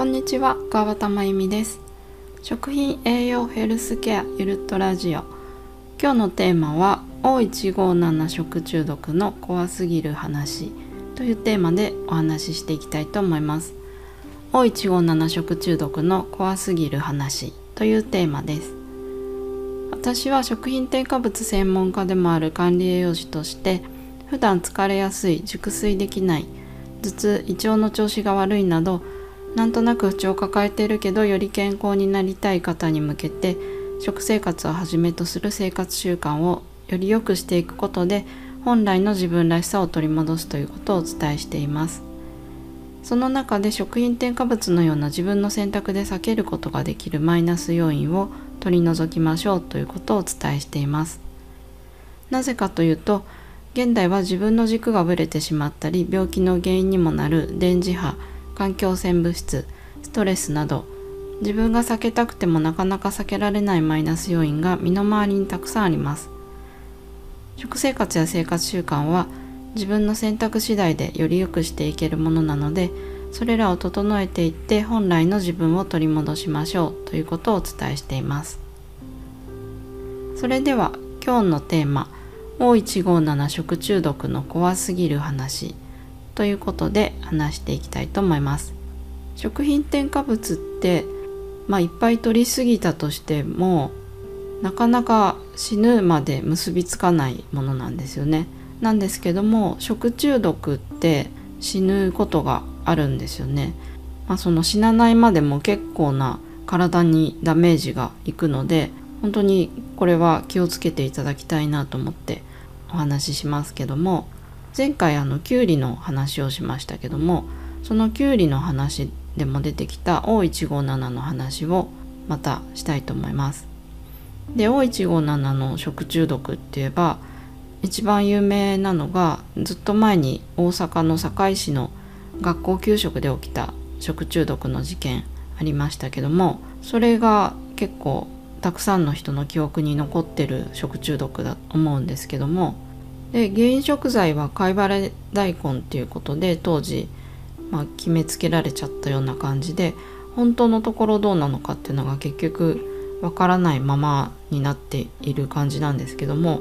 こんにちは川端真由美です。食品栄養ヘルスケアゆるっとラジオ。今日のテーマは O157 食中毒の怖すぎる話というテーマでお話ししていきたいと思います。O157 食中毒の怖すぎる話というテーマです。私は食品添加物専門家でもある管理栄養士として普段疲れやすい熟睡できない頭痛胃腸の調子が悪いなどなんとなく不調を抱えているけどより健康になりたい方に向けて食生活をはじめとする生活習慣をより良くしていくことで本来の自分らしさを取り戻すということをお伝えしています。その中で食品添加物のような自分の選択で避けることができるマイナス要因を取り除きましょうということをお伝えしています。なぜかというと現代は自分の軸がぶれてしまったり病気の原因にもなる電磁波環境汚染物質ストレスなど自分が避けたくてもなかなか避けられないマイナス要因が身の回りにたくさんあります。食生活や生活習慣は自分の選択次第でより良くしていけるものなのでそれらを整えていって本来の自分を取り戻しましょうということをお伝えしています。それでは今日のテーマ O157 食中毒の怖すぎる話。ということで話していきたいと思います。食品添加物ってまあいっぱい取りすぎたとしてもなかなか死ぬまで結びつかないものなんですよね。なんですけども食中毒って死ぬことがあるんですよね、まあ、その死なないまでも結構な体にダメージがいくので本当にこれは気をつけていただきたいなと思ってお話ししますけども前回あのきゅうりの話をしましたけどもそのきゅうりの話でも出てきた O157 の話をまたしたいと思います。で O157 の食中毒って言えば一番有名なのがずっと前に大阪の堺市の学校給食で起きた食中毒の事件ありましたけどもそれが結構たくさんの人の記憶に残ってる食中毒だと思うんですけどもで原因食材は貝原大根っていうことで当時、まあ、決めつけられちゃったような感じで本当のところどうなのかっていうのが結局わからないままになっている感じなんですけども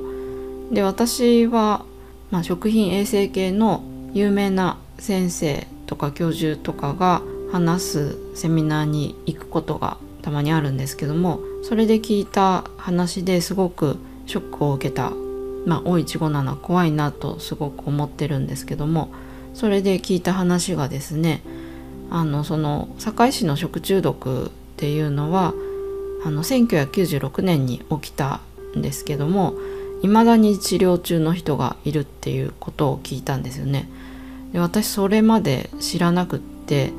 で私は、まあ、食品衛生系の有名な先生とか教授とかが話すセミナーに行くことがたまにあるんですけどもそれで聞いた話ですごくショックを受けた、まあ、O157 怖いなとすごく思ってるんですけどもそれで聞いた話がですねあのその堺市の食中毒っていうのはあの1996年に起きたんですけども未だに治療中の人がいるっていうことを聞いたんですよね。で私それまで知らなくって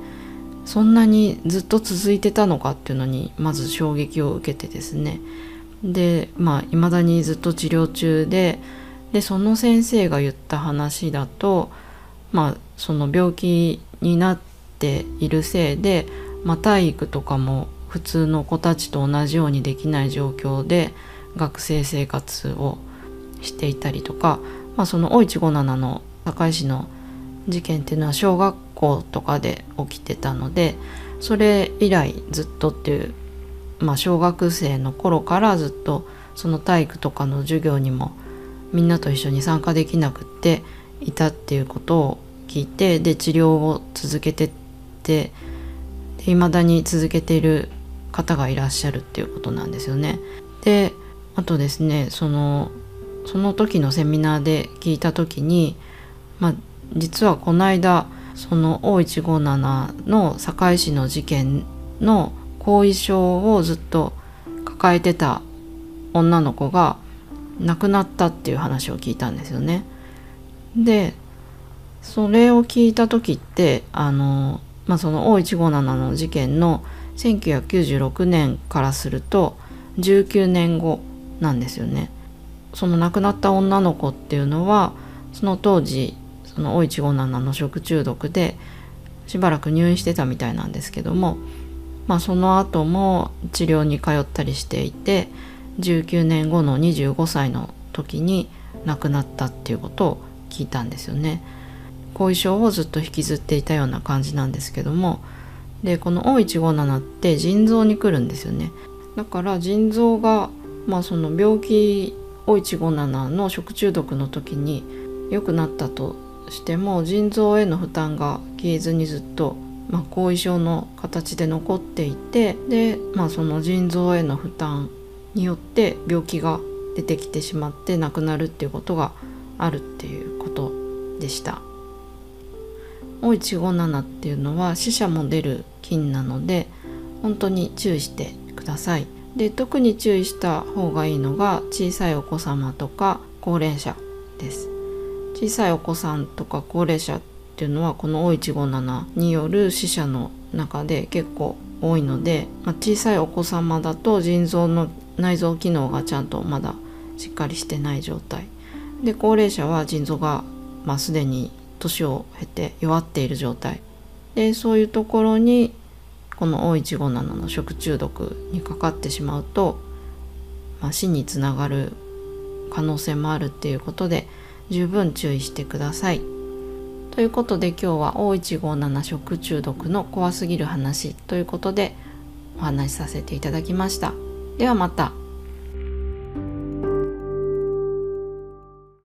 そんなにずっと続いてたのかっていうのにまず衝撃を受けてですねでまあいまだにずっと治療中ででその先生が言った話だとまあその病気になっているせいで、まあ、体育とかも普通の子たちと同じようにできない状況で学生生活をしていたりとか、まあ、その O157 の堺市の事件っていうのは小学校とかで起きてたのでそれ以来ずっとっていう、まあ、小学生の頃からずっとその体育とかの授業にもみんなと一緒に参加できなくっていたっていうことを聞いてで治療を続けてっていまだに続けている方がいらっしゃるっていうことなんですよね。であとですねそのその時のセミナーで聞いた時に、まあ、実はこの間その O157 の堺市の事件の後遺症をずっと抱えてた女の子が亡くなったっていう話を聞いたんですよね。でそれを聞いた時ってあの、まあ、その O157 の事件の1996年からすると19年後なんですよね。その亡くなった女の子っていうのはその当時その O157 の食中毒でしばらく入院してたみたいなんですけども、まあ、その後も治療に通ったりしていて19年後の25歳の時に亡くなったっていうことを聞いたんですよね。後遺症をずっと引きずっていたような感じなんですけどもでこの O157 って腎臓に来るんですよねだから腎臓がまあその病気 O157 の食中毒の時に良くなったとしても腎臓への負担が消えずにずっと、まあ、後遺症の形で残っていてで、まあ、その腎臓への負担によって病気が出てきてしまって亡くなるっていうことがあるっていうことでした。O157 っていうのは死者も出る菌なので本当に注意してください。で特に注意した方がいいのが小さいお子様とか高齢者です。小さいお子さんとか高齢者っていうのはこの O157 による死者の中で結構多いので、まあ、小さいお子様だと腎臓の内臓機能がちゃんとまだしっかりしてない状態で高齢者は腎臓が、まあ、すでに年を経て弱っている状態でそういうところにこの O157 の食中毒にかかってしまうと、まあ、死につながる可能性もあるっていうことで十分注意してください。ということで今日は O157 食中毒の怖すぎる話ということでお話しさせていただきました。ではまた。